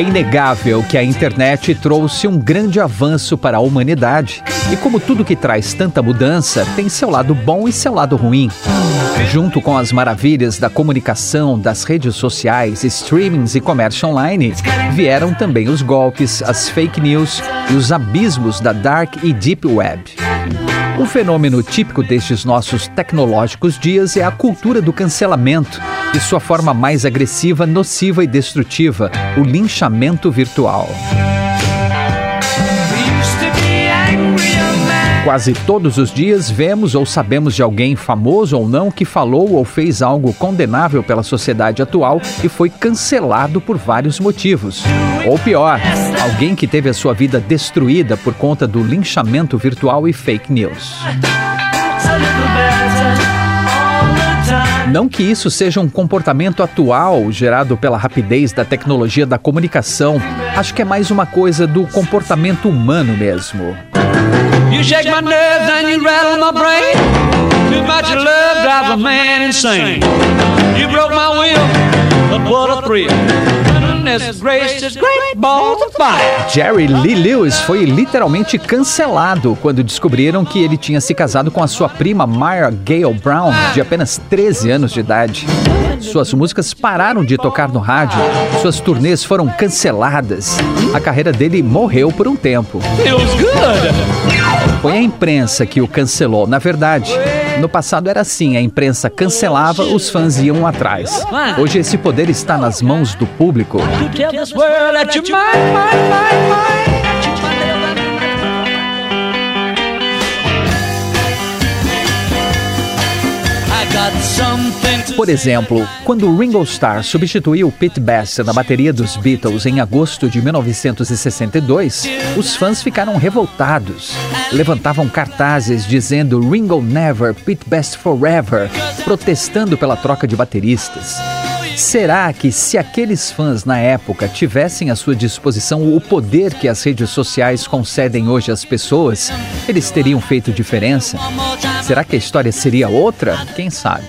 É inegável que a internet trouxe um grande avanço para a humanidade. E como tudo que traz tanta mudança, tem seu lado bom e seu lado ruim. Junto com as maravilhas da comunicação, das redes sociais, streamings e comércio online, vieram também os golpes, as fake news e os abismos da dark e deep web. Um fenômeno típico destes nossos tecnológicos dias é a cultura do cancelamento e sua forma mais agressiva, nociva e destrutiva, o linchamento virtual. Quase todos os dias vemos ou sabemos de alguém famoso ou não que falou ou fez algo condenável pela sociedade atual e foi cancelado por vários motivos. Ou pior, alguém que teve a sua vida destruída por conta do linchamento virtual e fake news. Não que isso seja um comportamento atual gerado pela rapidez da tecnologia da comunicação, acho que é mais uma coisa do comportamento humano mesmo. You shake my nerves and you rattle my brain. Too much love drives a man insane. You broke my will, but what a thrill. Jerry Lee Lewis foi literalmente cancelado quando descobriram que ele tinha se casado com a sua prima Maya Gale Brown, de apenas 13 anos de idade. Suas músicas pararam de tocar no rádio, suas turnês foram canceladas. A carreira dele morreu por um tempo. Foi a imprensa que o cancelou. Na verdade, no passado era assim: a imprensa cancelava, os fãs iam atrás. Hoje esse poder está nas mãos do público. Por exemplo, quando Ringo Starr substituiu Pete Best na bateria dos Beatles em agosto de 1962, os fãs ficaram revoltados. Levantavam cartazes dizendo Ringo Never, Pete Best Forever, protestando pela troca de bateristas. Será que se aqueles fãs na época tivessem à sua disposição o poder que as redes sociais concedem hoje às pessoas, eles teriam feito diferença? Será que a história seria outra? Quem sabe?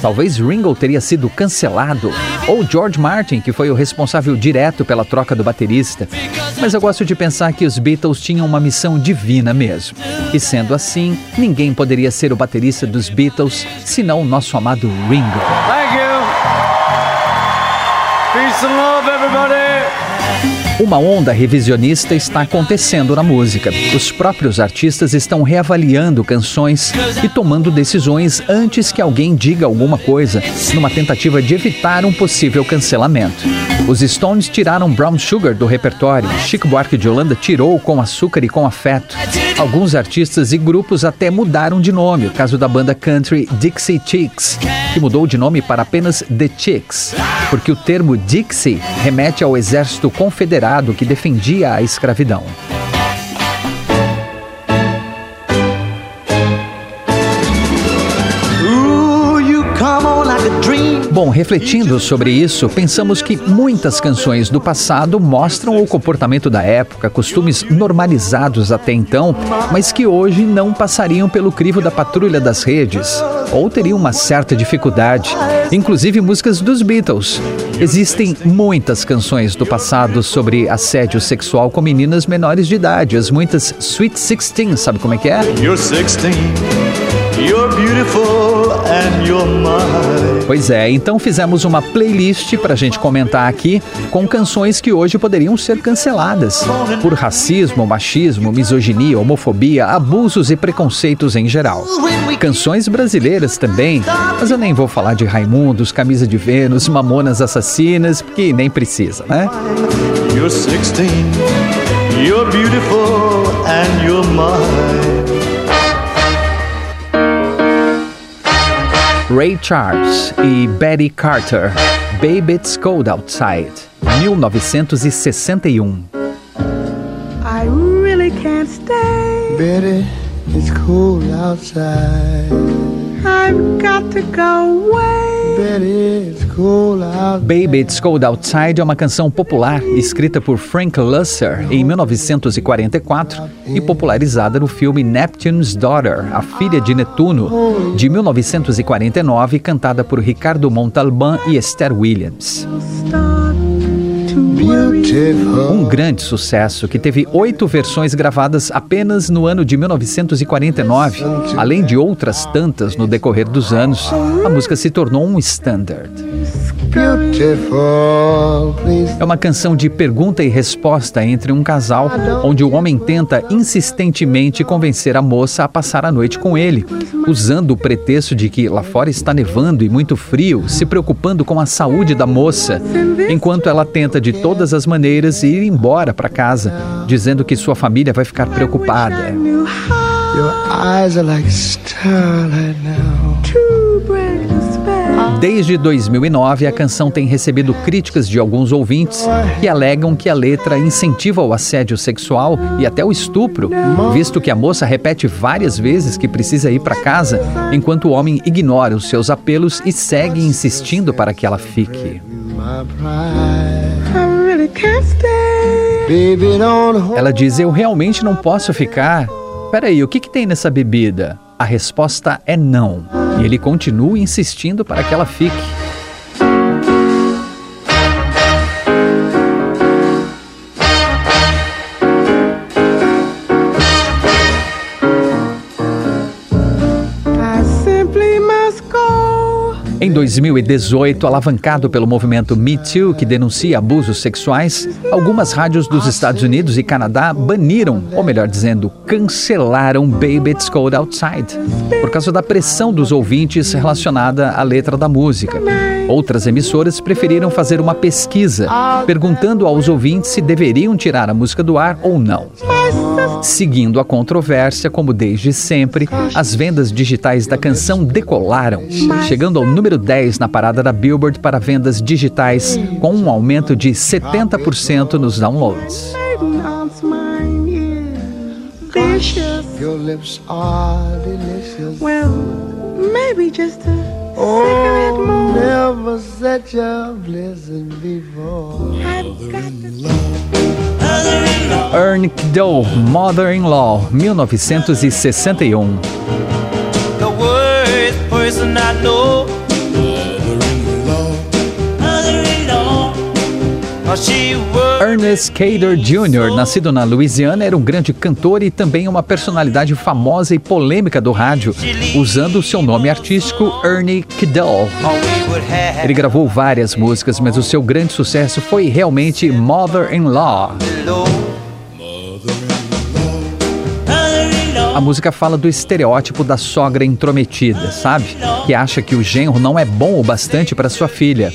Talvez Ringo teria sido cancelado, ou George Martin, que foi o responsável direto pela troca do baterista. Mas eu gosto de pensar que os Beatles tinham uma missão divina mesmo. E sendo assim, ninguém poderia ser o baterista dos Beatles senão o nosso amado Ringo. Peace and love, everybody. Uma onda revisionista está acontecendo na música. Os próprios artistas estão reavaliando canções e tomando decisões antes que alguém diga alguma coisa, numa tentativa de evitar um possível cancelamento. Os Stones tiraram Brown Sugar do repertório, Chico Buarque de Holanda tirou Com Açúcar e Com Afeto. Alguns artistas e grupos até mudaram de nome, o caso da banda country Dixie Chicks, que mudou de nome para apenas The Chicks, porque o termo Dixie remete ao exército confederado que defendia a escravidão. Bom, refletindo sobre isso, pensamos que muitas canções do passado mostram o comportamento da época, costumes normalizados até então, mas que hoje não passariam pelo crivo da patrulha das redes ou teriam uma certa dificuldade, inclusive músicas dos Beatles. Existem muitas canções do passado sobre assédio sexual com meninas menores de idade, as muitas Sweet Sixteen, sabe como é que é? You're 16. You're beautiful and you're mine. Pois é, então fizemos uma playlist pra gente comentar aqui com canções que hoje poderiam ser canceladas por racismo, machismo, misoginia, homofobia, abusos e preconceitos em geral. Canções brasileiras também, mas eu nem vou falar de Raimundos, Camisa de Vênus, Mamonas Assassinas, porque nem precisa, né? You're 16, you're beautiful and you're mine. Ray Charles e Betty Carter, Baby It's Cold Outside, 1961. I really can't stay. Betty, it's cold outside. I've got to go away. Baby It's Cold Outside é uma canção popular escrita por Frank Lusser em 1944 e popularizada no filme Neptune's Daughter, a filha de Netuno, de 1949, cantada por Ricardo Montalban e Esther Williams. Um grande sucesso que teve oito versões gravadas apenas no ano de 1949. Além de outras tantas no decorrer dos anos, a música se tornou um standard. É uma canção de pergunta e resposta entre um casal, onde o homem tenta insistentemente convencer a moça a passar a noite com ele, usando o pretexto de que lá fora está nevando e muito frio, se preocupando com a saúde da moça, enquanto ela tenta de todas as maneiras ir embora para casa, dizendo que sua família vai ficar preocupada. Desde 2009, a canção tem recebido críticas de alguns ouvintes que alegam que a letra incentiva o assédio sexual e até o estupro, visto que a moça repete várias vezes que precisa ir para casa, enquanto o homem ignora os seus apelos e segue insistindo para que ela fique. Ela diz: Eu realmente não posso ficar. Peraí, o que, que tem nessa bebida? A resposta é não. E ele continua insistindo para que ela fique. 2018, alavancado pelo movimento Me Too, que denuncia abusos sexuais, algumas rádios dos Estados Unidos e Canadá baniram, ou melhor dizendo, cancelaram Baby It's Cold Outside, por causa da pressão dos ouvintes relacionada à letra da música. Outras emissoras preferiram fazer uma pesquisa, perguntando aos ouvintes se deveriam tirar a música do ar ou não. Seguindo a controvérsia, como desde sempre, as vendas digitais da canção decolaram, chegando ao número 10 na parada da Billboard para vendas digitais, com um aumento de 70% nos downloads. Your lips are delicious. Well, maybe just a oh, cigarette more. Never such a blizzard before. Ern Kiddo, Mother-in-Law, 1961. The worst person I know. Ernest Cader Jr., nascido na Louisiana, era um grande cantor e também uma personalidade famosa e polêmica do rádio, usando o seu nome artístico Ernie Kidall. Ele gravou várias músicas, mas o seu grande sucesso foi realmente Mother-in-Law. A música fala do estereótipo da sogra intrometida, sabe? Que acha que o genro não é bom o bastante para sua filha.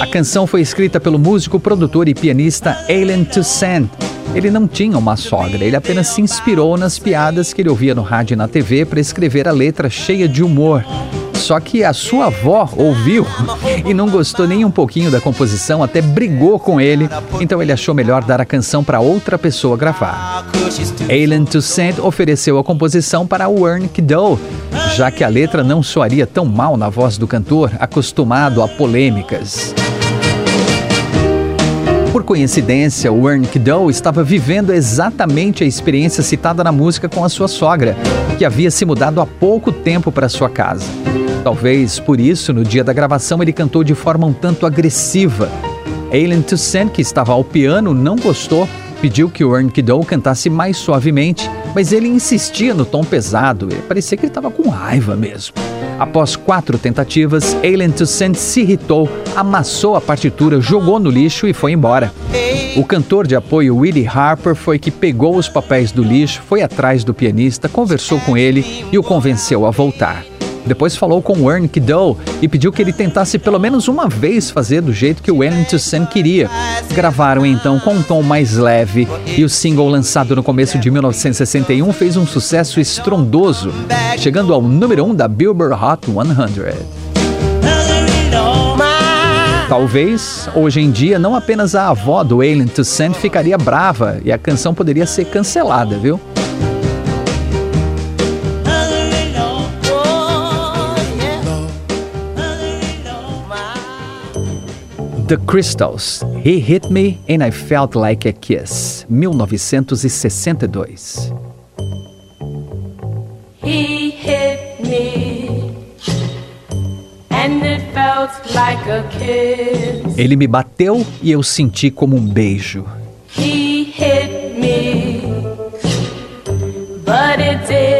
A canção foi escrita pelo músico, produtor e pianista Alan Toussaint. Ele não tinha uma sogra, ele apenas se inspirou nas piadas que ele ouvia no rádio e na TV para escrever a letra cheia de humor. Só que a sua avó ouviu e não gostou nem um pouquinho da composição, até brigou com ele, então ele achou melhor dar a canção para outra pessoa gravar. Alan Toussaint ofereceu a composição para Warren Kiddo, já que a letra não soaria tão mal na voz do cantor, acostumado a polêmicas. Por coincidência, Warren Kiddo estava vivendo exatamente a experiência citada na música com a sua sogra, que havia se mudado há pouco tempo para sua casa. Talvez por isso, no dia da gravação, ele cantou de forma um tanto agressiva. Aileen Toussaint, que estava ao piano, não gostou, pediu que o Earn Kiddo cantasse mais suavemente, mas ele insistia no tom pesado, parecia que ele estava com raiva mesmo. Após quatro tentativas, Aileen Toussaint se irritou, amassou a partitura, jogou no lixo e foi embora. O cantor de apoio Willie Harper foi que pegou os papéis do lixo, foi atrás do pianista, conversou com ele e o convenceu a voltar. Depois falou com Ernie Kiddo e pediu que ele tentasse pelo menos uma vez fazer do jeito que o Wellington queria. Gravaram então com um tom mais leve e o single lançado no começo de 1961 fez um sucesso estrondoso, chegando ao número 1 um da Billboard Hot 100. Talvez, hoje em dia, não apenas a avó do Alien Toussaint ficaria brava e a canção poderia ser cancelada, viu? The Crystals, He Hit Me and I Felt Like a Kiss, 1962. He hit me and it felt like a kiss. Ele me bateu e eu senti como um beijo. He hit me, but it hurt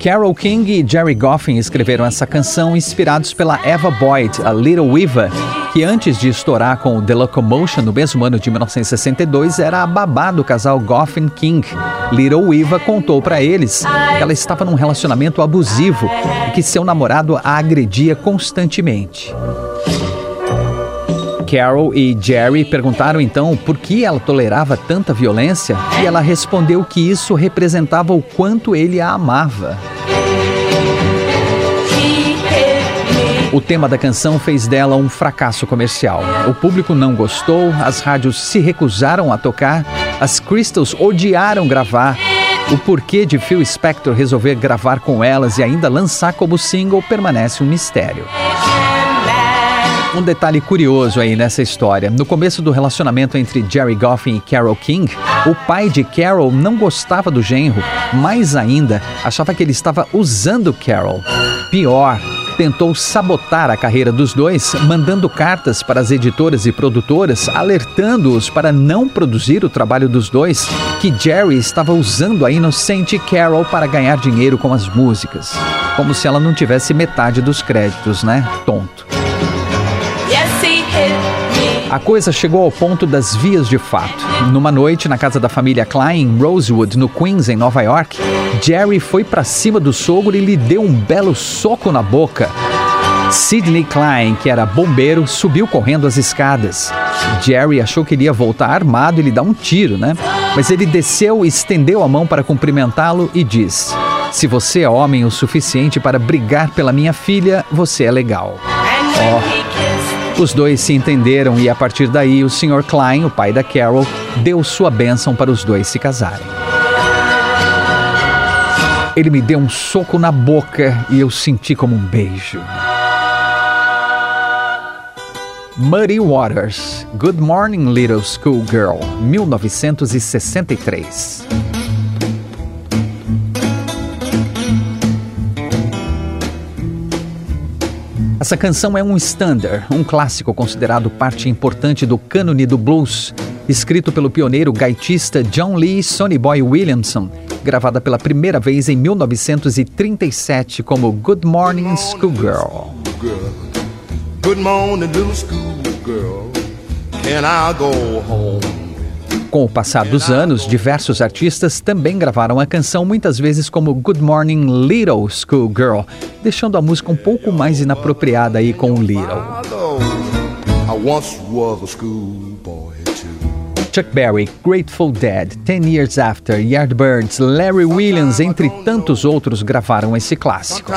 me. Carol King e Jerry Goffin escreveram essa canção inspirados pela Eva Boyd, a Little Weaver, que antes de estourar com The Locomotion no mesmo ano de 1962 era a babá do casal Goffin King. Little Weaver contou para eles que ela estava num relacionamento abusivo e que seu namorado a agredia constantemente. Carol e Jerry perguntaram então por que ela tolerava tanta violência e ela respondeu que isso representava o quanto ele a amava. O tema da canção fez dela um fracasso comercial. O público não gostou, as rádios se recusaram a tocar, as Crystals odiaram gravar. O porquê de Phil Spector resolver gravar com elas e ainda lançar como single permanece um mistério. Um detalhe curioso aí nessa história: no começo do relacionamento entre Jerry Goffin e Carol King, o pai de Carol não gostava do genro, mais ainda, achava que ele estava usando Carol. Pior, tentou sabotar a carreira dos dois, mandando cartas para as editoras e produtoras, alertando-os para não produzir o trabalho dos dois, que Jerry estava usando a inocente Carol para ganhar dinheiro com as músicas. Como se ela não tivesse metade dos créditos, né? Tonto. A coisa chegou ao ponto das vias de fato. Numa noite na casa da família Klein, em Rosewood, no Queens, em Nova York, Jerry foi para cima do sogro e lhe deu um belo soco na boca. Sidney Klein, que era bombeiro, subiu correndo as escadas. Jerry achou que iria voltar armado e lhe dar um tiro, né? Mas ele desceu, estendeu a mão para cumprimentá-lo e disse: Se você é homem o suficiente para brigar pela minha filha, você é legal. Oh. Os dois se entenderam e a partir daí o Sr. Klein, o pai da Carol, deu sua bênção para os dois se casarem. Ele me deu um soco na boca e eu senti como um beijo. Muddy Waters, Good Morning Little Schoolgirl, 1963. Essa canção é um standard, um clássico considerado parte importante do cânone do blues, escrito pelo pioneiro gaitista John Lee Sonny Boy Williamson, gravada pela primeira vez em 1937 como Good Morning Schoolgirl. Good morning, little schoolgirl. Can I go home? Com o passar dos anos, diversos artistas também gravaram a canção, muitas vezes como Good Morning Little Schoolgirl, deixando a música um pouco mais inapropriada aí com o Little. Chuck Berry, Grateful Dead, Ten Years After, Yardbirds, Larry Williams, entre tantos outros, gravaram esse clássico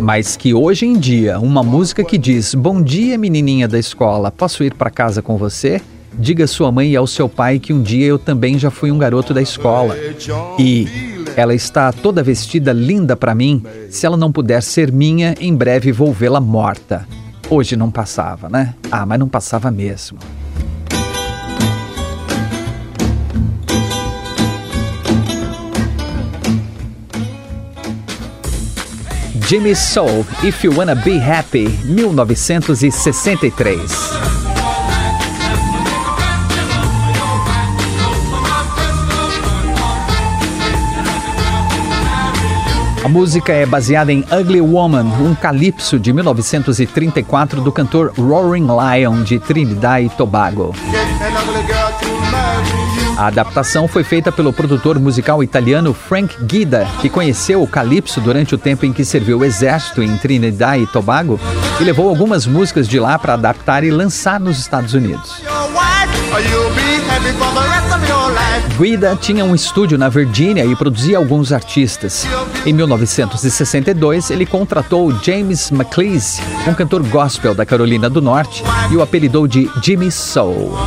mas que hoje em dia uma música que diz Bom dia, menininha da escola, posso ir para casa com você? Diga à sua mãe e ao seu pai que um dia eu também já fui um garoto da escola. E ela está toda vestida linda para mim. Se ela não puder ser minha, em breve vou vê-la morta. Hoje não passava, né? Ah, mas não passava mesmo. Jimmy Soul, If You Wanna Be Happy, 1963. A música é baseada em Ugly Woman, um calypso de 1934 do cantor Roaring Lion de Trinidad e Tobago. A adaptação foi feita pelo produtor musical italiano Frank Guida, que conheceu o calypso durante o tempo em que serviu o exército em Trinidad e Tobago e levou algumas músicas de lá para adaptar e lançar nos Estados Unidos. Guida tinha um estúdio na Virgínia e produzia alguns artistas. Em 1962, ele contratou James McLeese, um cantor gospel da Carolina do Norte, e o apelidou de Jimmy Soul.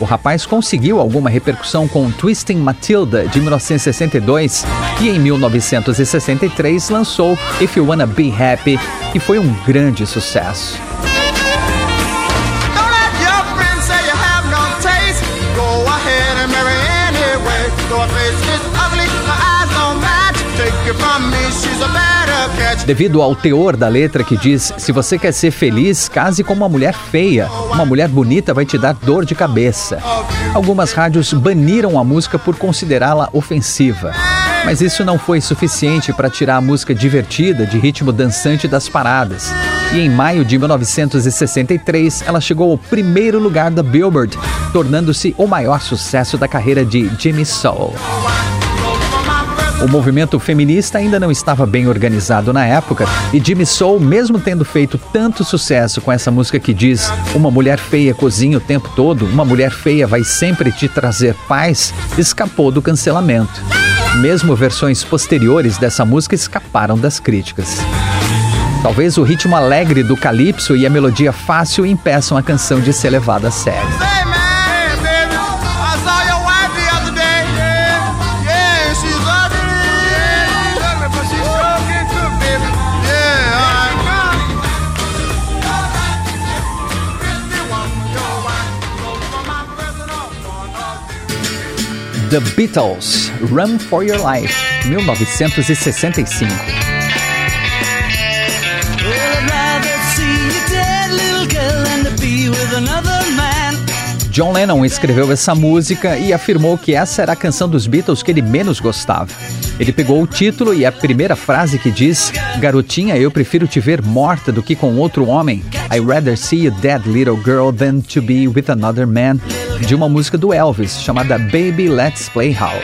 O rapaz conseguiu alguma repercussão com Twisting Matilda de 1962 e em 1963 lançou If You Wanna Be Happy, que foi um grande sucesso. Devido ao teor da letra que diz: se você quer ser feliz, case com uma mulher feia. Uma mulher bonita vai te dar dor de cabeça. Algumas rádios baniram a música por considerá-la ofensiva. Mas isso não foi suficiente para tirar a música divertida de ritmo dançante das paradas. E em maio de 1963, ela chegou ao primeiro lugar da Billboard, tornando-se o maior sucesso da carreira de Jimmy Soul. O movimento feminista ainda não estava bem organizado na época e Jimmy Soul, mesmo tendo feito tanto sucesso com essa música que diz uma mulher feia cozinha o tempo todo, uma mulher feia vai sempre te trazer paz, escapou do cancelamento. Mesmo versões posteriores dessa música escaparam das críticas. Talvez o ritmo alegre do calypso e a melodia fácil impeçam a canção de ser levada a sério. The Beatles, Run for Your Life, 1965. John Lennon escreveu essa música e afirmou que essa era a canção dos Beatles que ele menos gostava. Ele pegou o título e a primeira frase que diz: Garotinha, eu prefiro te ver morta do que com outro homem. I rather see you dead, little girl, than to be with another man de uma música do Elvis chamada Baby Let's Play House.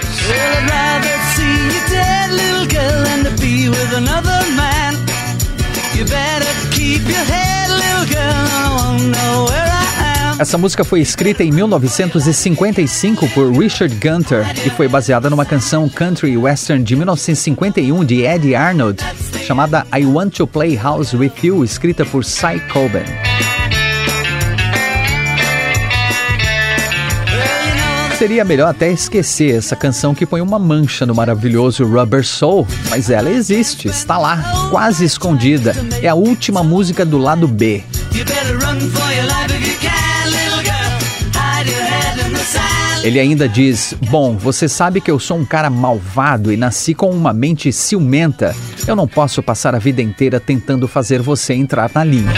Essa música foi escrita em 1955 por Richard Gunter e foi baseada numa canção country western de 1951 de Eddie Arnold, chamada I Want to Play House with You, escrita por Cy Coben. Seria melhor até esquecer essa canção que põe uma mancha no maravilhoso Rubber Soul, mas ela existe, está lá, quase escondida. É a última música do lado B. Ele ainda diz: Bom, você sabe que eu sou um cara malvado e nasci com uma mente ciumenta. Eu não posso passar a vida inteira tentando fazer você entrar na linha.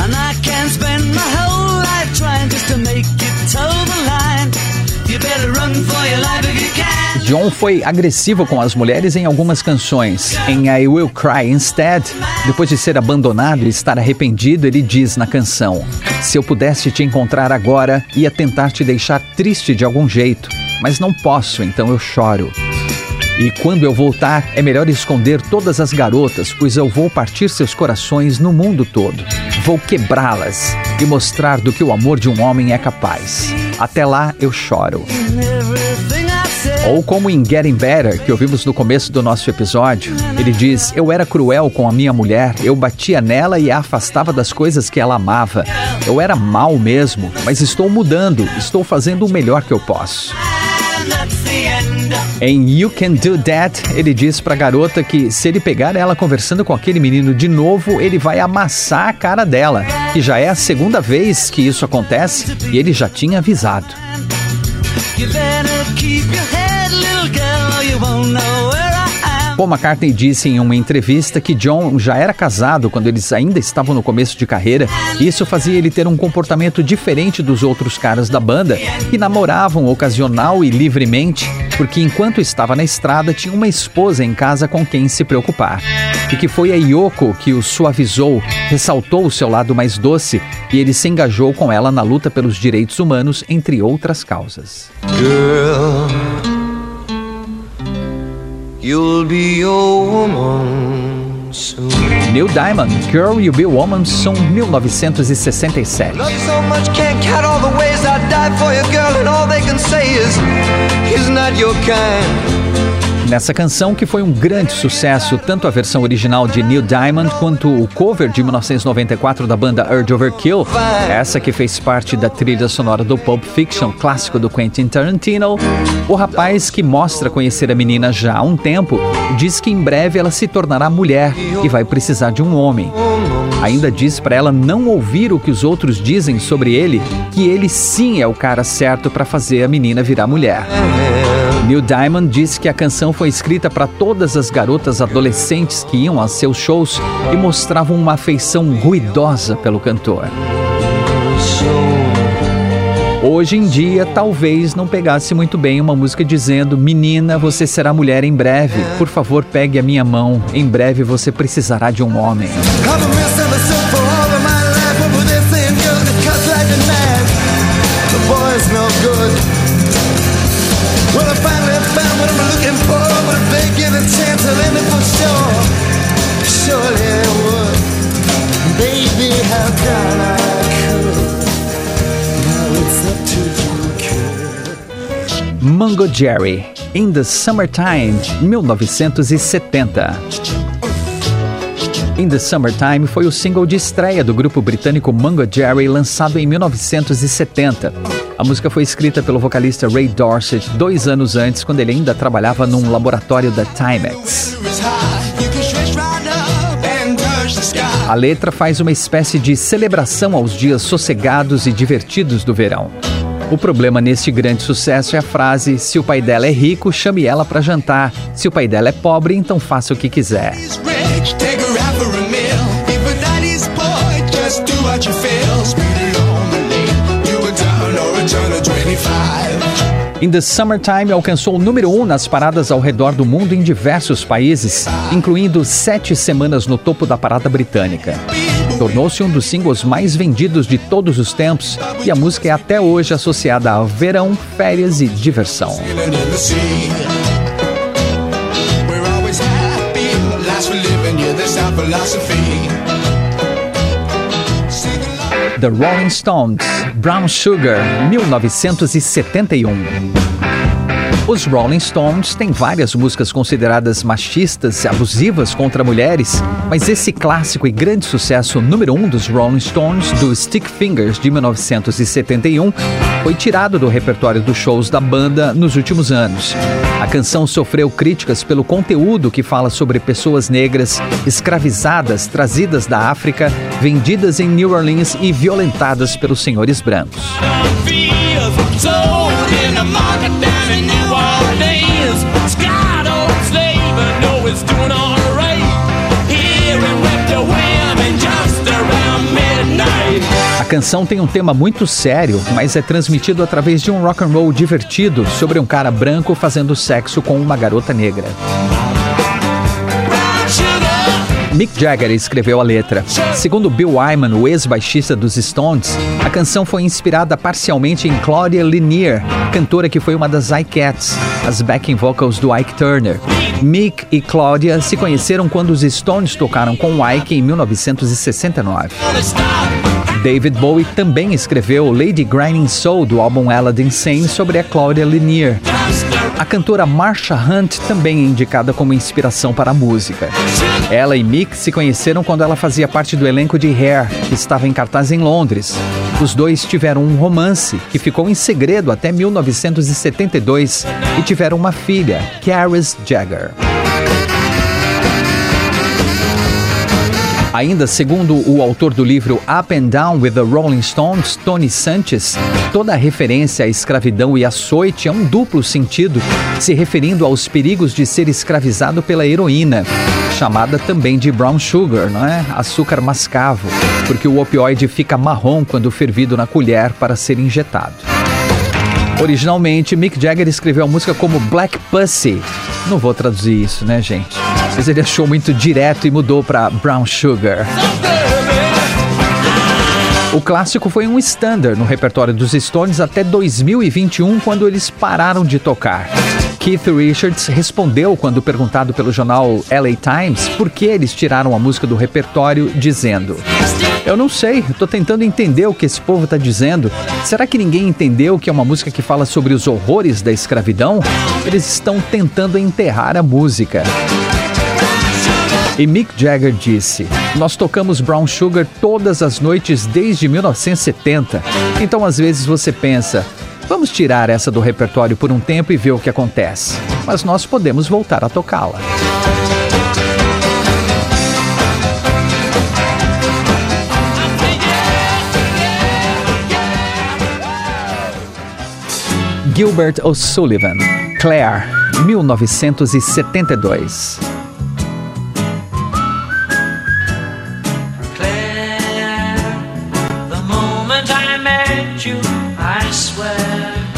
And I spend my whole life trying just to make it line. John foi agressivo com as mulheres em algumas canções. Em I Will Cry Instead, depois de ser abandonado e estar arrependido, ele diz na canção: Se eu pudesse te encontrar agora, ia tentar te deixar triste de algum jeito, mas não posso, então eu choro. E quando eu voltar, é melhor esconder todas as garotas, pois eu vou partir seus corações no mundo todo. Vou quebrá-las e mostrar do que o amor de um homem é capaz. Até lá eu choro. Ou como em Getting Better, que ouvimos no começo do nosso episódio, ele diz: Eu era cruel com a minha mulher, eu batia nela e a afastava das coisas que ela amava. Eu era mal mesmo, mas estou mudando, estou fazendo o melhor que eu posso. Em You Can Do That, ele diz pra garota que se ele pegar ela conversando com aquele menino de novo, ele vai amassar a cara dela, que já é a segunda vez que isso acontece e ele já tinha avisado. Paul McCartney disse em uma entrevista que John já era casado quando eles ainda estavam no começo de carreira, isso fazia ele ter um comportamento diferente dos outros caras da banda, que namoravam ocasional e livremente, porque enquanto estava na estrada tinha uma esposa em casa com quem se preocupar. E que foi a Yoko que o suavizou, ressaltou o seu lado mais doce e ele se engajou com ela na luta pelos direitos humanos, entre outras causas. Girl, you'll be woman Neil Diamond, Girl You Be Woman Soon, 1967. Love Nessa canção, que foi um grande sucesso, tanto a versão original de Neil Diamond quanto o cover de 1994 da banda Urge Overkill, essa que fez parte da trilha sonora do Pulp Fiction, clássico do Quentin Tarantino, o rapaz que mostra conhecer a menina já há um tempo diz que em breve ela se tornará mulher e vai precisar de um homem. Ainda diz para ela não ouvir o que os outros dizem sobre ele, que ele sim é o cara certo para fazer a menina virar mulher. Neil Diamond disse que a canção foi escrita para todas as garotas adolescentes que iam a seus shows e mostravam uma afeição ruidosa pelo cantor. Hoje em dia, talvez não pegasse muito bem uma música dizendo: Menina, você será mulher em breve. Por favor, pegue a minha mão. Em breve você precisará de um homem. Mango Jerry, In the Summertime, 1970. In the Summertime foi o single de estreia do grupo britânico Mango Jerry, lançado em 1970. A música foi escrita pelo vocalista Ray Dorset dois anos antes, quando ele ainda trabalhava num laboratório da Timex. A letra faz uma espécie de celebração aos dias sossegados e divertidos do verão. O problema neste grande sucesso é a frase: se o pai dela é rico, chame ela para jantar. Se o pai dela é pobre, então faça o que quiser. In the Summertime alcançou o número 1 um nas paradas ao redor do mundo em diversos países, incluindo sete semanas no topo da parada britânica. Tornou-se um dos singles mais vendidos de todos os tempos e a música é até hoje associada a verão, férias e diversão. The Rolling Stones, Brown Sugar, 1971. Os Rolling Stones têm várias músicas consideradas machistas e abusivas contra mulheres, mas esse clássico e grande sucesso número um dos Rolling Stones, do Stick Fingers de 1971, foi tirado do repertório dos shows da banda nos últimos anos. A canção sofreu críticas pelo conteúdo que fala sobre pessoas negras escravizadas, trazidas da África, vendidas em New Orleans e violentadas pelos senhores brancos. A canção tem um tema muito sério, mas é transmitido através de um rock and roll divertido sobre um cara branco fazendo sexo com uma garota negra. Mick Jagger escreveu a letra. Segundo Bill Wyman, o ex-baixista dos Stones, a canção foi inspirada parcialmente em Claudia Linier, cantora que foi uma das iCats, as backing vocals do Ike Turner. Mick e Claudia se conheceram quando os Stones tocaram com Ike em 1969. David Bowie também escreveu Lady Grinding Soul do álbum Aladdin Sane sobre a Claudia Linier. A cantora Marsha Hunt também é indicada como inspiração para a música. Ela e Mick se conheceram quando ela fazia parte do elenco de Hair, que estava em cartaz em Londres. Os dois tiveram um romance que ficou em segredo até 1972 e tiveram uma filha, Caris Jagger. Ainda segundo o autor do livro Up and Down with the Rolling Stones, Tony Sanchez, toda referência à escravidão e açoite é um duplo sentido, se referindo aos perigos de ser escravizado pela heroína, chamada também de brown sugar, não é? Açúcar mascavo, porque o opioide fica marrom quando fervido na colher para ser injetado. Originalmente, Mick Jagger escreveu a música como Black Pussy. Não vou traduzir isso, né, gente? Mas ele achou muito direto e mudou para Brown Sugar. O clássico foi um standard no repertório dos Stones até 2021, quando eles pararam de tocar. Keith Richards respondeu quando perguntado pelo jornal LA Times por que eles tiraram a música do repertório, dizendo: Eu não sei, estou tentando entender o que esse povo está dizendo. Será que ninguém entendeu que é uma música que fala sobre os horrores da escravidão? Eles estão tentando enterrar a música. E Mick Jagger disse: Nós tocamos Brown Sugar todas as noites desde 1970. Então às vezes você pensa, Vamos tirar essa do repertório por um tempo e ver o que acontece. Mas nós podemos voltar a tocá-la. Gilbert O'Sullivan, Claire, 1972.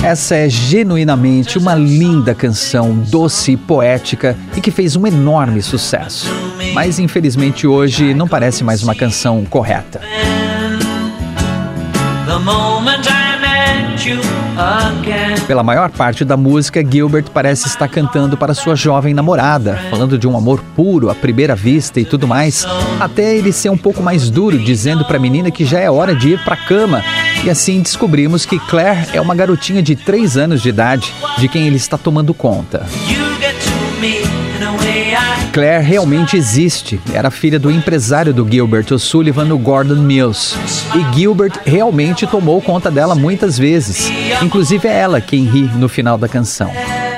Essa é genuinamente uma linda canção, doce e poética e que fez um enorme sucesso. Mas infelizmente hoje não parece mais uma canção correta. The moment I met you pela maior parte da música, Gilbert parece estar cantando para sua jovem namorada, falando de um amor puro à primeira vista e tudo mais, até ele ser um pouco mais duro, dizendo para a menina que já é hora de ir para cama. E assim descobrimos que Claire é uma garotinha de 3 anos de idade, de quem ele está tomando conta. Claire realmente existe. Era filha do empresário do Gilbert O'Sullivan, o Gordon Mills. E Gilbert realmente tomou conta dela muitas vezes. Inclusive é ela quem ri no final da canção.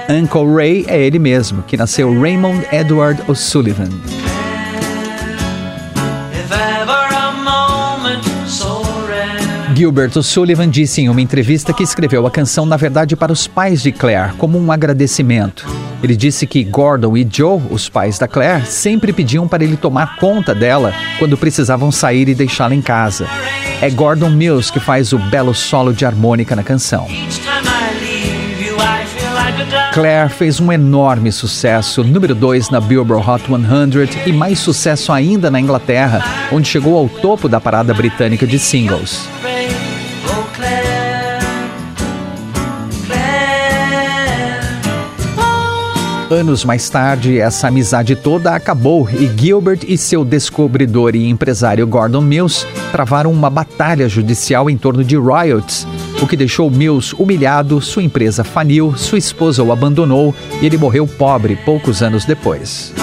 Uncle Ray é ele mesmo, que nasceu Raymond Edward O'Sullivan. Gilbert O'Sullivan disse em uma entrevista que escreveu a canção, na verdade, para os pais de Claire, como um agradecimento. Ele disse que Gordon e Joe, os pais da Claire, sempre pediam para ele tomar conta dela quando precisavam sair e deixá-la em casa. É Gordon Mills que faz o belo solo de harmônica na canção. Claire fez um enorme sucesso, número 2 na Billboard Hot 100 e mais sucesso ainda na Inglaterra, onde chegou ao topo da parada britânica de singles. Anos mais tarde, essa amizade toda acabou e Gilbert e seu descobridor e empresário Gordon Mills travaram uma batalha judicial em torno de royalties, o que deixou Mills humilhado, sua empresa faliu, sua esposa o abandonou e ele morreu pobre poucos anos depois.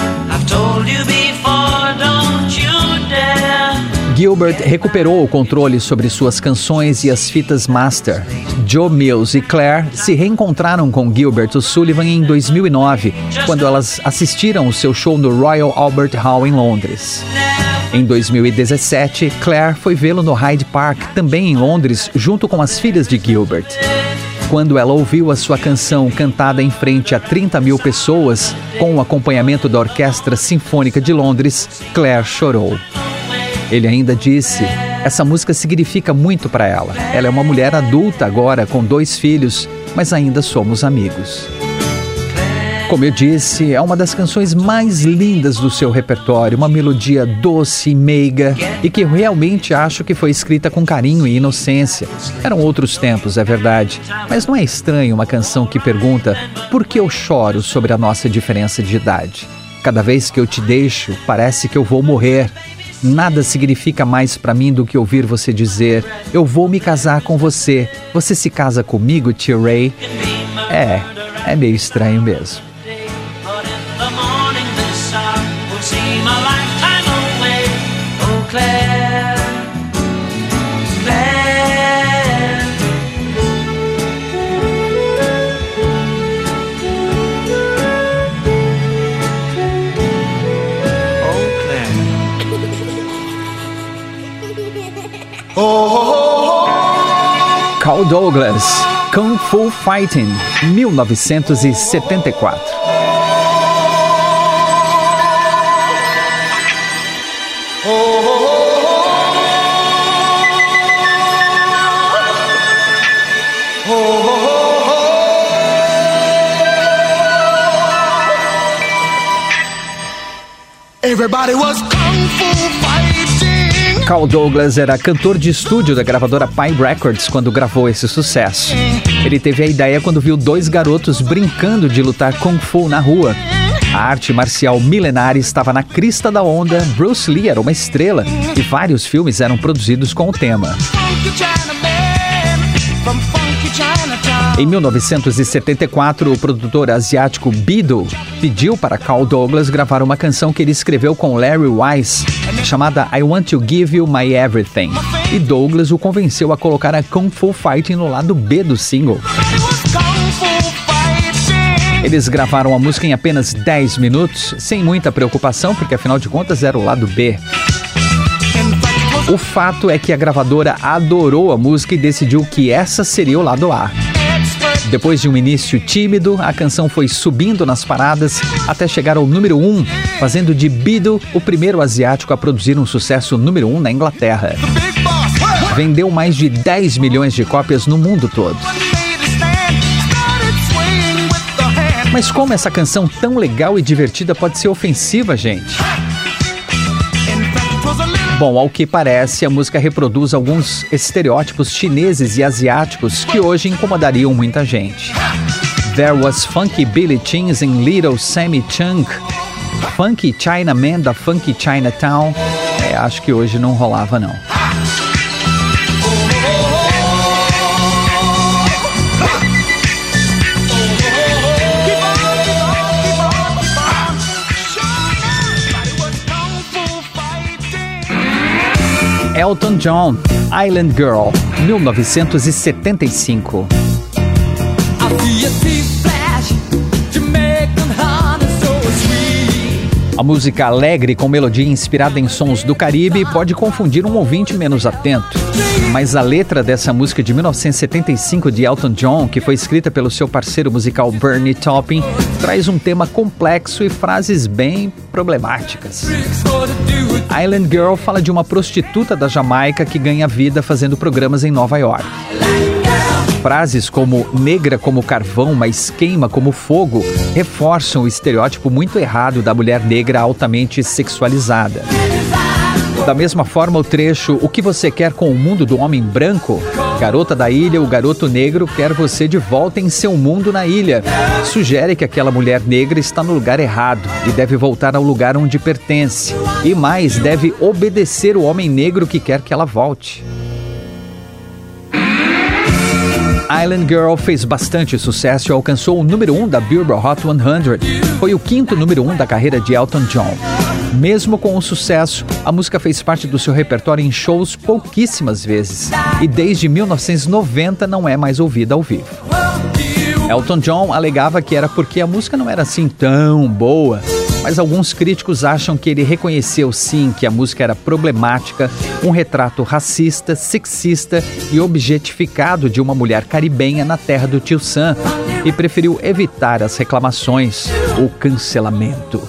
Gilbert recuperou o controle sobre suas canções e as fitas master. Joe Mills e Claire se reencontraram com Gilbert O'Sullivan em 2009, quando elas assistiram o seu show no Royal Albert Hall em Londres. Em 2017, Claire foi vê-lo no Hyde Park, também em Londres, junto com as filhas de Gilbert. Quando ela ouviu a sua canção cantada em frente a 30 mil pessoas, com o acompanhamento da Orquestra Sinfônica de Londres, Claire chorou. Ele ainda disse: essa música significa muito para ela. Ela é uma mulher adulta agora, com dois filhos, mas ainda somos amigos. Como eu disse, é uma das canções mais lindas do seu repertório, uma melodia doce e meiga e que realmente acho que foi escrita com carinho e inocência. Eram outros tempos, é verdade, mas não é estranho uma canção que pergunta por que eu choro sobre a nossa diferença de idade. Cada vez que eu te deixo, parece que eu vou morrer. Nada significa mais para mim do que ouvir você dizer: Eu vou me casar com você. Você se casa comigo, tio Ray? É, é meio estranho mesmo. Douglas, Kung Fu Fighting, 1974. Everybody was Carl Douglas era cantor de estúdio da gravadora Pie Records quando gravou esse sucesso. Ele teve a ideia quando viu dois garotos brincando de lutar kung fu na rua. A arte marcial milenar estava na crista da onda, Bruce Lee era uma estrela e vários filmes eram produzidos com o tema. Em 1974, o produtor asiático Bido pediu para Carl Douglas gravar uma canção que ele escreveu com Larry Wise, chamada I Want to Give You My Everything. E Douglas o convenceu a colocar a Kung Fu Fighting no lado B do single. Eles gravaram a música em apenas 10 minutos, sem muita preocupação, porque afinal de contas era o lado B. O fato é que a gravadora adorou a música e decidiu que essa seria o lado A. Depois de um início tímido, a canção foi subindo nas paradas até chegar ao número 1, um, fazendo de Bido o primeiro asiático a produzir um sucesso número 1 um na Inglaterra. Vendeu mais de 10 milhões de cópias no mundo todo. Mas como essa canção tão legal e divertida pode ser ofensiva, gente? Bom, ao que parece, a música reproduz alguns estereótipos chineses e asiáticos que hoje incomodariam muita gente. There was Funky Billy Jeans in Little Sammy Chung. Funky Chinaman da Funky Chinatown. É, acho que hoje não rolava não. Elton John, Island Girl, 1975. A música alegre com melodia inspirada em sons do Caribe pode confundir um ouvinte menos atento. Mas a letra dessa música de 1975 de Elton John, que foi escrita pelo seu parceiro musical Bernie Taupin, traz um tema complexo e frases bem problemáticas. Island Girl fala de uma prostituta da Jamaica que ganha vida fazendo programas em Nova York. Frases como negra como carvão, mas queima como fogo reforçam o estereótipo muito errado da mulher negra altamente sexualizada. Da mesma forma, o trecho O que você quer com o mundo do homem branco? Garota da ilha, o garoto negro quer você de volta em seu mundo na ilha. Sugere que aquela mulher negra está no lugar errado e deve voltar ao lugar onde pertence. E mais, deve obedecer o homem negro que quer que ela volte. Island Girl fez bastante sucesso e alcançou o número 1 um da Billboard Hot 100. Foi o quinto número 1 um da carreira de Elton John. Mesmo com o sucesso, a música fez parte do seu repertório em shows pouquíssimas vezes e desde 1990 não é mais ouvida ao vivo. Elton John alegava que era porque a música não era assim tão boa mas alguns críticos acham que ele reconheceu sim que a música era problemática, um retrato racista, sexista e objetificado de uma mulher caribenha na terra do tio Sam e preferiu evitar as reclamações ou cancelamento.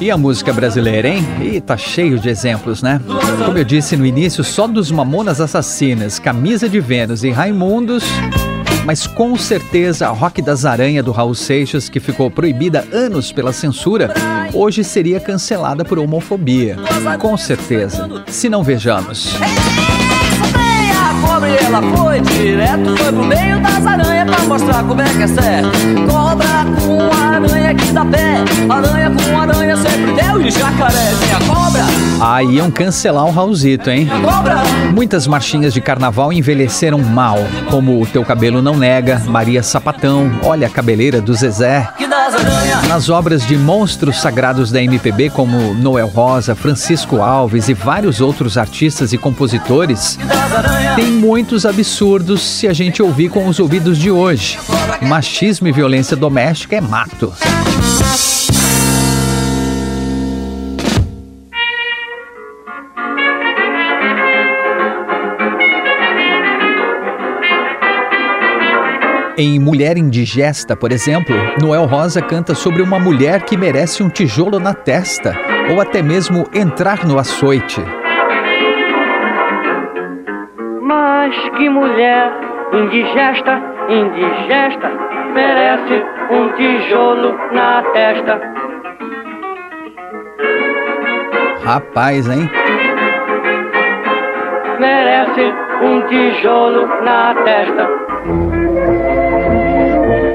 E a música brasileira, hein? E tá cheio de exemplos, né? Como eu disse no início, só dos Mamonas Assassinas, Camisa de Vênus e Raimundos mas com certeza a Rock das Aranha do Raul Seixas, que ficou proibida anos pela censura, hoje seria cancelada por homofobia. Com certeza. Se não vejamos ela foi direto, foi pro meio das aranhas pra mostrar como é que é. Cobra com aranha que pé, aranha com aranha sempre deu e jacaré minha cobra. Aí iam cancelar o Raulzito, hein? Cobra. Muitas marchinhas de carnaval envelheceram mal, como O Teu Cabelo Não Nega, Maria Sapatão, Olha a Cabeleira do Zezé. Nas obras de monstros sagrados da MPB, como Noel Rosa, Francisco Alves e vários outros artistas e compositores, tem muitos absurdos se a gente ouvir com os ouvidos de hoje. Machismo e violência doméstica é mato. Em Mulher Indigesta, por exemplo, Noel Rosa canta sobre uma mulher que merece um tijolo na testa ou até mesmo entrar no açoite. Mas que mulher indigesta, indigesta, merece um tijolo na testa. Rapaz, hein? Merece um tijolo na testa.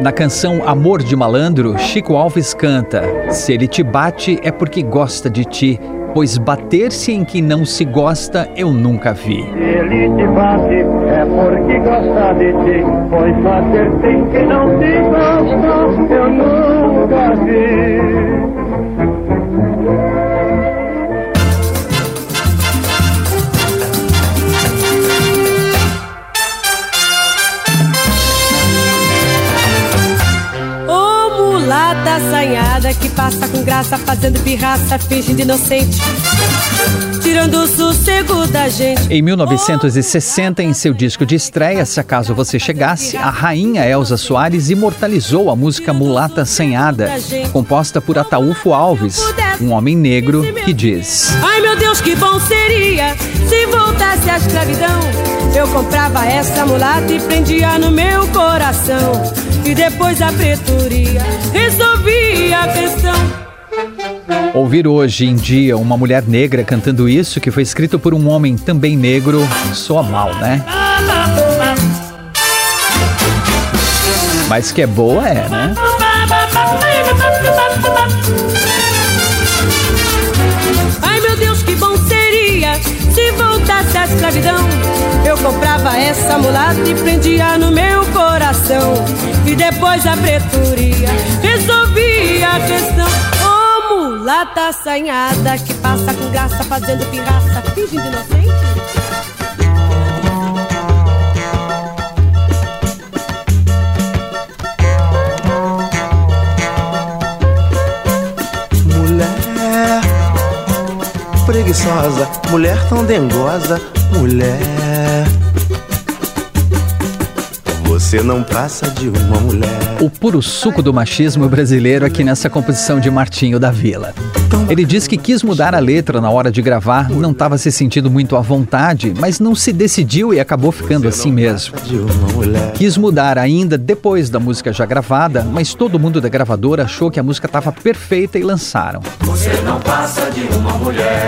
Na canção Amor de Malandro, Chico Alves canta: Se ele te bate é porque gosta de ti, pois bater-se em que não se gosta eu nunca vi. Se ele te bate é porque gosta de ti, pois bater-se em que não se gosta eu nunca vi. Assanhada que passa com graça, fazendo pirraça, fingindo inocente. Tirando o sossego da gente. Em 1960, em seu disco de estreia, Se Acaso Você Chegasse, a rainha Elza Soares imortalizou a música Mulata Assanhada, composta por Ataúfo Alves, um homem negro que diz: Ai meu Deus, que bom seria se voltasse a escravidão. Eu comprava essa mulata e prendia no meu coração. E depois a pretoria resolvia a questão. Ouvir hoje em dia uma mulher negra cantando isso, que foi escrito por um homem também negro, soa mal, né? Mas que é boa é, né? Ai meu Deus, que bom seria se voltasse a escravidão. Eu comprava essa mulata e prendia no meu E depois a pretoria resolvia a questão. Oh, mulata assanhada que passa com graça, fazendo pirraça, fingindo inocente. Mulher preguiçosa, mulher tão dengosa, mulher. Você não passa de uma mulher. O puro suco do machismo brasileiro aqui nessa composição de Martinho da Vila. Ele diz que quis mudar a letra na hora de gravar, não estava se sentindo muito à vontade, mas não se decidiu e acabou ficando assim mesmo. Quis mudar ainda depois da música já gravada, mas todo mundo da gravadora achou que a música estava perfeita e lançaram.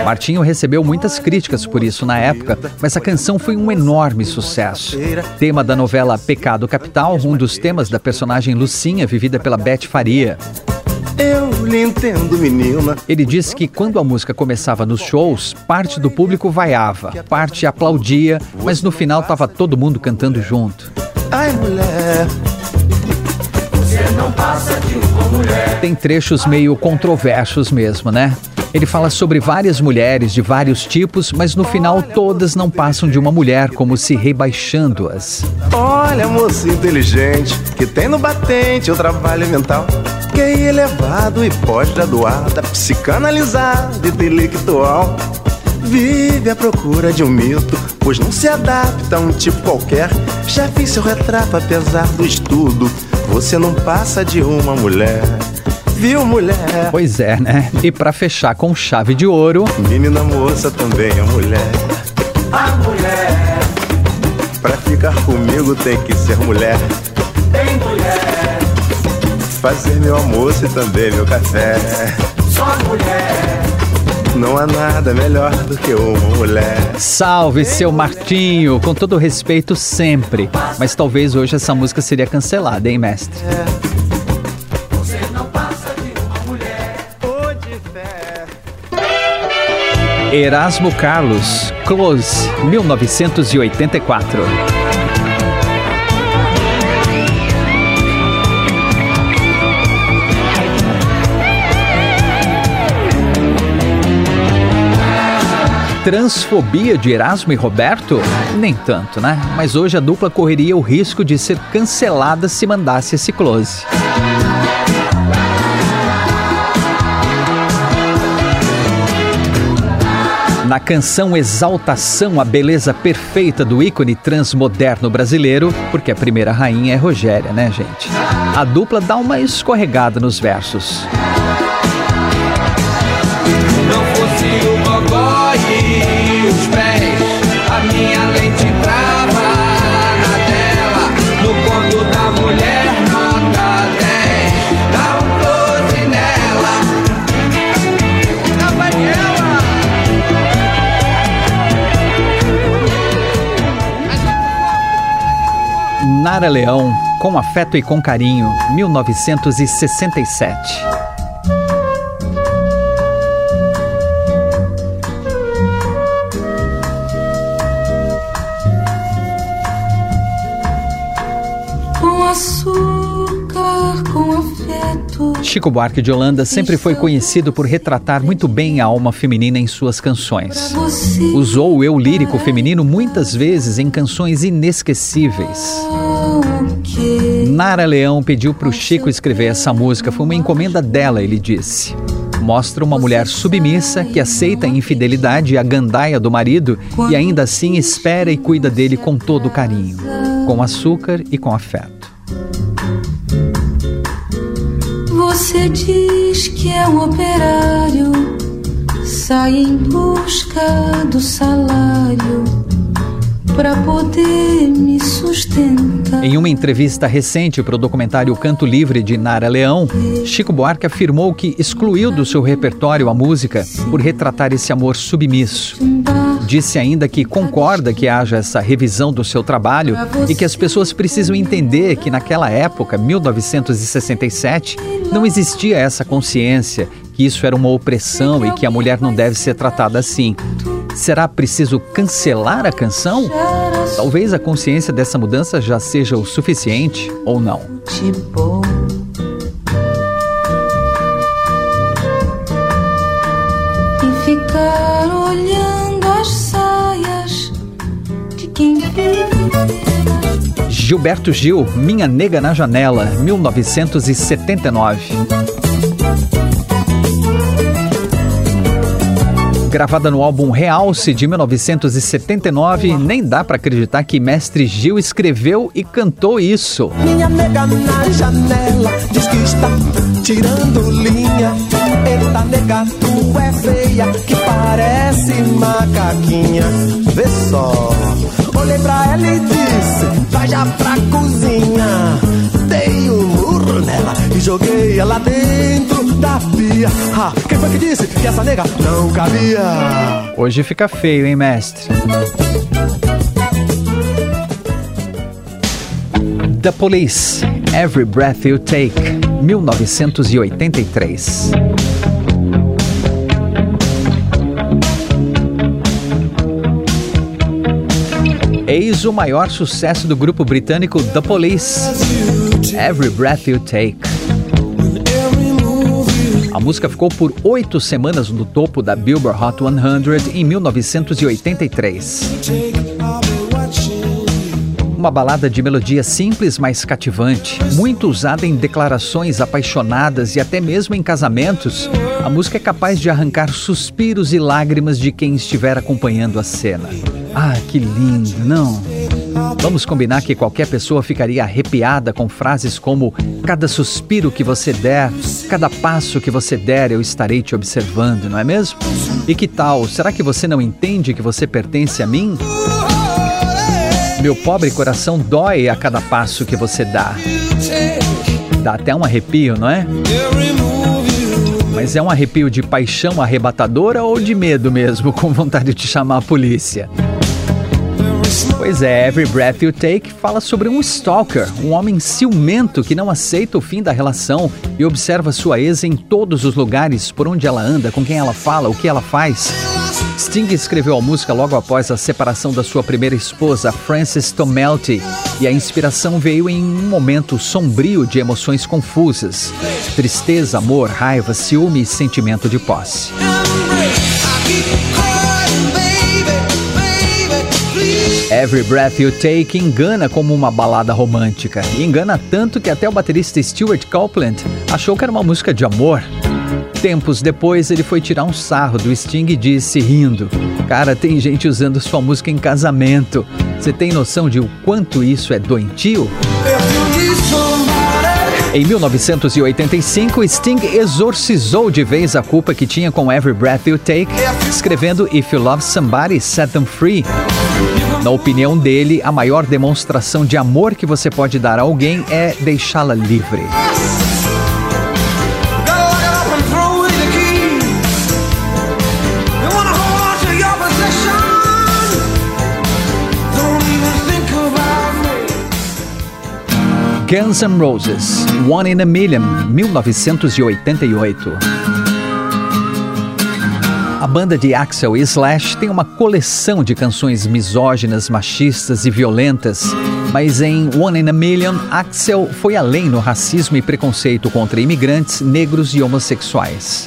Martinho recebeu muitas críticas por isso na época, mas a canção foi um enorme sucesso. Tema da novela Pecado Capital, um dos temas da personagem Lucinha, vivida pela Beth Faria. Eu lhe entendo, menina. Ele disse que quando a música começava nos shows, parte do público vaiava, parte aplaudia, mas no final estava todo mundo cantando junto. Ai, mulher. Tem trechos meio controversos mesmo, né? Ele fala sobre várias mulheres de vários tipos, mas no final todas não passam de uma mulher, como se rebaixando-as. Olha, moça inteligente, que tem no batente o trabalho mental. Que é elevado e pós-graduada, psicanalizada e intelectual. Vive à procura de um mito, pois não se adapta a um tipo qualquer. Já fiz seu retrato apesar do estudo, você não passa de uma mulher. Viu, mulher? Pois é, né? E pra fechar com chave de ouro, Menina moça também é mulher. A mulher. Pra ficar comigo tem que ser mulher. Tem mulher. Fazer meu almoço e também meu café. Só mulher. Não há nada melhor do que uma mulher. salve seu Martinho, com todo respeito sempre. Mas talvez hoje essa música seria cancelada, hein, mestre? Ô de fé. Erasmo Carlos, Close, 1984. Transfobia de Erasmo e Roberto? Nem tanto, né? Mas hoje a dupla correria o risco de ser cancelada se mandasse esse close. Na canção Exaltação, a beleza perfeita do ícone transmoderno brasileiro, porque a primeira rainha é Rogéria, né, gente? A dupla dá uma escorregada nos versos. Nara Leão, com afeto e com carinho, 1967. Com açúcar, com afeto. Chico Buarque de Holanda sempre foi conhecido por retratar muito bem a alma feminina em suas canções. Usou o eu lírico feminino muitas vezes em canções inesquecíveis. Nara Leão pediu para o Chico escrever essa música, foi uma encomenda dela, ele disse. Mostra uma mulher submissa que aceita a infidelidade e a gandaia do marido e ainda assim espera e cuida dele com todo carinho, com açúcar e com afeto. Você diz que é um operário, sai em busca do salário pra poder me sustentar. Em uma entrevista recente para o documentário Canto Livre de Nara Leão, Chico Buarque afirmou que excluiu do seu repertório a música por retratar esse amor submisso. Disse ainda que concorda que haja essa revisão do seu trabalho e que as pessoas precisam entender que naquela época, 1967, não existia essa consciência, que isso era uma opressão e que a mulher não deve ser tratada assim. Será preciso cancelar a canção? Talvez a consciência dessa mudança já seja o suficiente ou não. E ficar olhando as saias de quem. Gilberto Gil, Minha Nega na Janela, 1979. Gravada no álbum Realce de 1979, nem dá pra acreditar que Mestre Gil escreveu e cantou isso. Minha nega na janela diz que está tirando linha. Eita nega, tu é feia, que parece macaquinha. Vê só, olhei pra ela e disse: vai já pra cozinha. Dei um murro nela e joguei ela dentro da pia. Ah, quem foi que disse que essa nega não cabia? Hoje fica feio, hein, mestre? The Police, Every Breath You Take, 1983. Eis o maior sucesso do grupo britânico The Police, Every Breath You Take. A música ficou por oito semanas no topo da Billboard Hot 100 em 1983. Uma balada de melodia simples, mas cativante, muito usada em declarações apaixonadas e até mesmo em casamentos, a música é capaz de arrancar suspiros e lágrimas de quem estiver acompanhando a cena. Ah, que lindo, não? Vamos combinar que qualquer pessoa ficaria arrepiada com frases como: Cada suspiro que você der, cada passo que você der, eu estarei te observando, não é mesmo? E que tal? Será que você não entende que você pertence a mim? Meu pobre coração dói a cada passo que você dá. Dá até um arrepio, não é? Mas é um arrepio de paixão arrebatadora ou de medo mesmo, com vontade de chamar a polícia? Pois é, Every Breath You Take fala sobre um stalker, um homem ciumento que não aceita o fim da relação e observa sua ex em todos os lugares por onde ela anda, com quem ela fala, o que ela faz. Sting escreveu a música logo após a separação da sua primeira esposa, Frances Tomelty, e a inspiração veio em um momento sombrio de emoções confusas: tristeza, amor, raiva, ciúme e sentimento de posse. Every Breath You Take engana como uma balada romântica. E engana tanto que até o baterista Stuart Copeland achou que era uma música de amor. Tempos depois, ele foi tirar um sarro do Sting e disse, rindo: Cara, tem gente usando sua música em casamento. Você tem noção de o quanto isso é doentio? Em 1985, Sting exorcizou de vez a culpa que tinha com Every Breath You Take, escrevendo If You Love Somebody, Set Them Free. Na opinião dele, a maior demonstração de amor que você pode dar a alguém é deixá-la livre. Guns N' Roses, One in a Million, 1988. A banda de Axel e Slash tem uma coleção de canções misóginas, machistas e violentas, mas em One in a Million, Axel foi além no racismo e preconceito contra imigrantes, negros e homossexuais.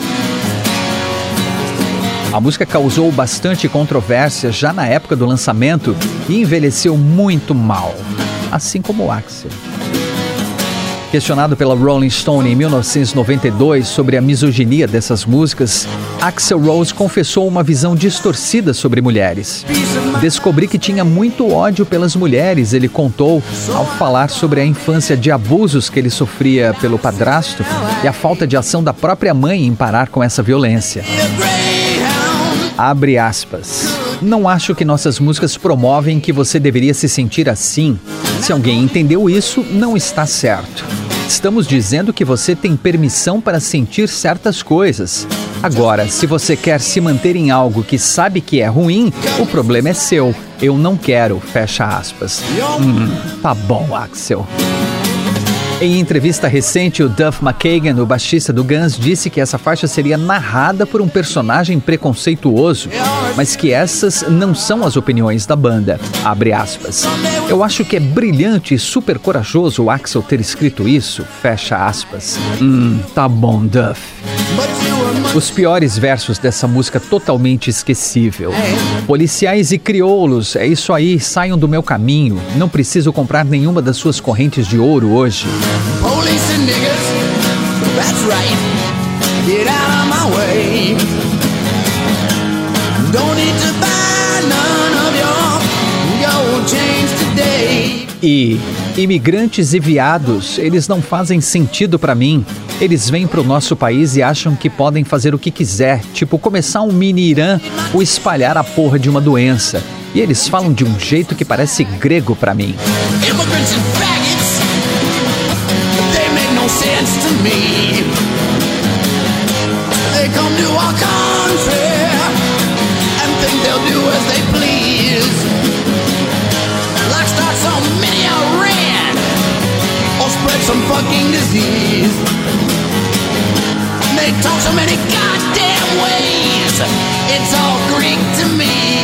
A música causou bastante controvérsia já na época do lançamento e envelheceu muito mal, assim como Axel. Questionado pela Rolling Stone em 1992 sobre a misoginia dessas músicas, Axel Rose confessou uma visão distorcida sobre mulheres. Descobri que tinha muito ódio pelas mulheres, ele contou, ao falar sobre a infância de abusos que ele sofria pelo padrasto e a falta de ação da própria mãe em parar com essa violência. Abre aspas. Não acho que nossas músicas promovem que você deveria se sentir assim. Se alguém entendeu isso, não está certo. Estamos dizendo que você tem permissão para sentir certas coisas. Agora, se você quer se manter em algo que sabe que é ruim, o problema é seu. Eu não quero, fecha aspas. Hum, tá bom, Axel. Em entrevista recente, o Duff McKagan, o baixista do Guns, disse que essa faixa seria narrada por um personagem preconceituoso, mas que essas não são as opiniões da banda. Abre aspas. Eu acho que é brilhante e super corajoso o Axel ter escrito isso. Fecha aspas. Hum, tá bom, Duff. Os piores versos dessa música totalmente esquecível. Policiais e crioulos, é isso aí, saiam do meu caminho. Não preciso comprar nenhuma das suas correntes de ouro hoje. Police and niggas, that's right. Get out of my way. Don't need to buy none of your. E imigrantes e viados, eles não fazem sentido pra mim. Eles vêm pro nosso país e acham que podem fazer o que quiser, tipo começar um mini Irã ou espalhar a porra de uma doença. E eles falam de um jeito que parece grego pra mim. They come to our country and think they'll do as they please. Some fucking disease. They talk so many goddamn ways. It's all Greek to me.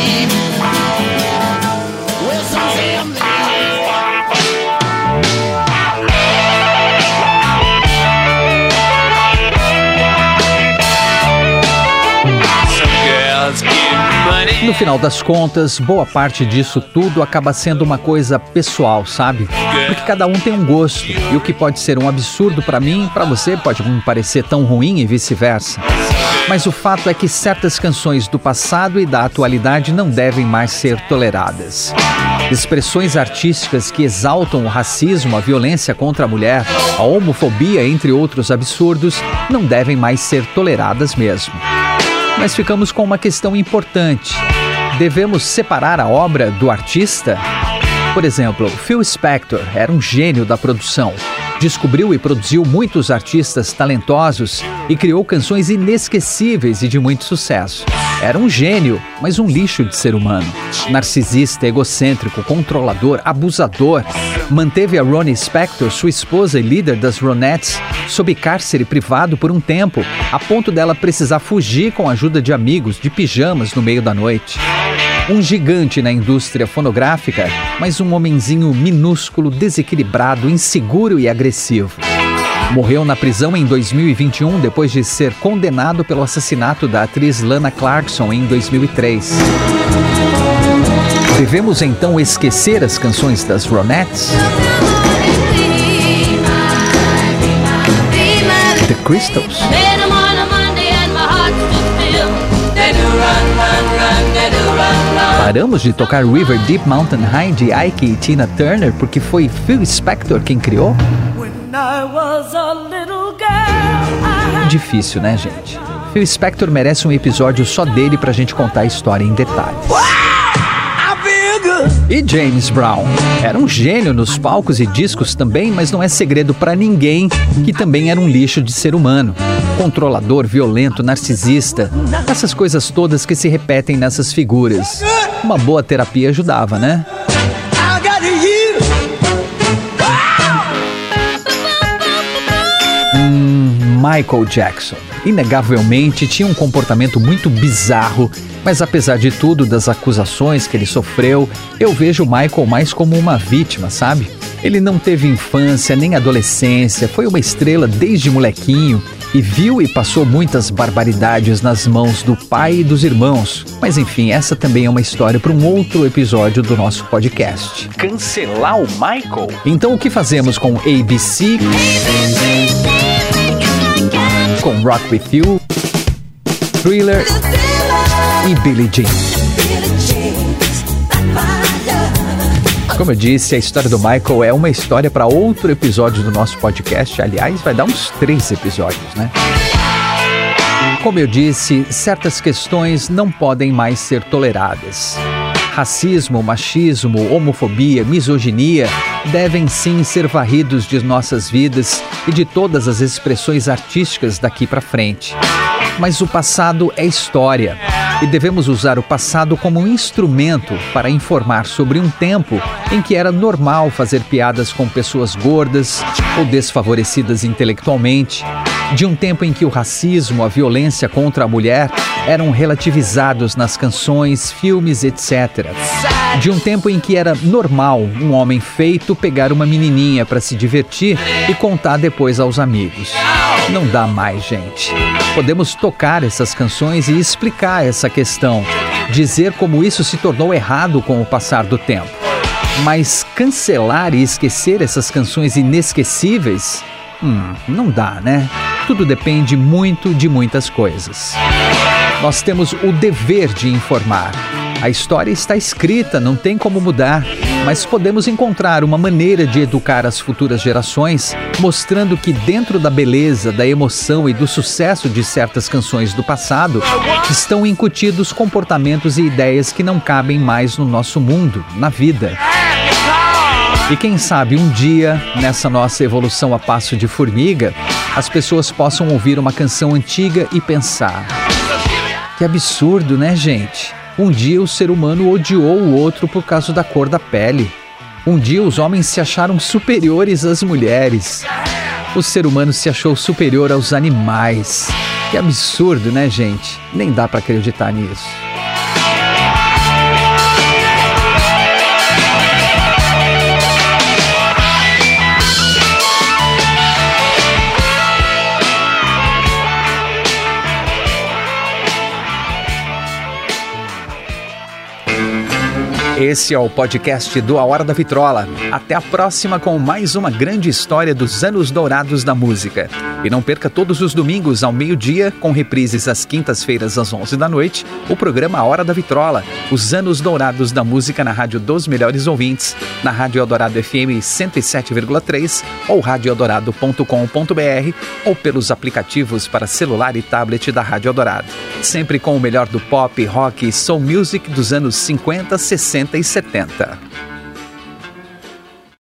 No final das contas, boa parte disso tudo acaba sendo uma coisa pessoal, sabe? Porque cada um tem um gosto, e o que pode ser um absurdo pra mim, pra você pode me parecer tão ruim e vice-versa. Mas o fato é que certas canções do passado e da atualidade não devem mais ser toleradas. Expressões artísticas que exaltam o racismo, a violência contra a mulher, a homofobia, entre outros absurdos, não devem mais ser toleradas mesmo. Mas ficamos com uma questão importante. Devemos separar a obra do artista? Por exemplo, Phil Spector era um gênio da produção. Descobriu e produziu muitos artistas talentosos e criou canções inesquecíveis e de muito sucesso. Era um gênio, mas um lixo de ser humano. Narcisista, egocêntrico, controlador, abusador. Manteve a Ronnie Spector, sua esposa e líder das Ronettes, sob cárcere privado por um tempo, a ponto dela precisar fugir com a ajuda de amigos de pijamas no meio da noite. Um gigante na indústria fonográfica, mas um homenzinho minúsculo, desequilibrado, inseguro e agressivo. Morreu na prisão em 2021 depois de ser condenado pelo assassinato da atriz Lana Clarkson em 2003. Devemos então esquecer as canções das Ronettes? The Crystals? Paramos de tocar River Deep Mountain High de Ike e Tina Turner porque foi Phil Spector quem criou? Difícil, né, gente? Phil Spector merece um episódio só dele pra gente contar a história em detalhes. E James Brown? Era um gênio nos palcos e discos também, mas não é segredo para ninguém que também era um lixo de ser humano. Controlador, violento, narcisista, essas coisas todas que se repetem nessas figuras. Uma boa terapia ajudava, né? Hum, Michael Jackson. Inegavelmente tinha um comportamento muito bizarro, mas apesar de tudo, das acusações que ele sofreu, eu vejo Michael mais como uma vítima, sabe? Ele não teve infância nem adolescência, foi uma estrela desde molequinho e viu e passou muitas barbaridades nas mãos do pai e dos irmãos. Mas enfim, essa também é uma história para um outro episódio do nosso podcast. Cancelar o Michael? Então o que fazemos com ABC? Com Rock With You, Thriller e Billie Jean. Como eu disse, a história do Michael é uma história para outro episódio do nosso podcast. Aliás, vai dar uns três episódios, né? Como eu disse, certas questões não podem mais ser toleradas. Racismo, machismo, homofobia, misoginia devem sim ser varridos de nossas vidas e de todas as expressões artísticas daqui para frente. Mas o passado é história e devemos usar o passado como um instrumento para informar sobre um tempo em que era normal fazer piadas com pessoas gordas ou desfavorecidas intelectualmente, de um tempo em que o racismo, a violência contra a mulher eram relativizados nas canções, filmes, etc. De um tempo em que era normal um homem feito pegar uma menininha para se divertir e contar depois aos amigos. Não dá mais, gente. Podemos tocar essas canções e explicar essa questão, dizer como isso se tornou errado com o passar do tempo. Mas cancelar e esquecer essas canções inesquecíveis? Hum, não dá, né? Tudo depende muito de muitas coisas. Nós temos o dever de informar. A história está escrita, não tem como mudar, mas podemos encontrar uma maneira de educar as futuras gerações, mostrando que dentro da beleza, da emoção e do sucesso de certas canções do passado, estão incutidos comportamentos e ideias que não cabem mais no nosso mundo, na vida. E quem sabe um dia, nessa nossa evolução a passo de formiga, as pessoas possam ouvir uma canção antiga e pensar: que absurdo, né, gente? Um dia o ser humano odiou o outro por causa da cor da pele. Um dia os homens se acharam superiores às mulheres. O ser humano se achou superior aos animais. Que absurdo, né, gente? Nem dá para acreditar nisso. Esse é o podcast do A Hora da Vitrola. Até a próxima com mais uma grande história dos anos dourados da música. E não perca todos os domingos ao meio-dia, com reprises às quintas-feiras às 11 da noite, o programa Hora da Vitrola, os anos dourados da música na Rádio dos Melhores Ouvintes, na Rádio Eldorado FM 107,3 ou radioeldorado.com.br ou pelos aplicativos para celular e tablet da Rádio Eldorado. Sempre com o melhor do pop, rock e soul music dos anos 50, 60 e 70.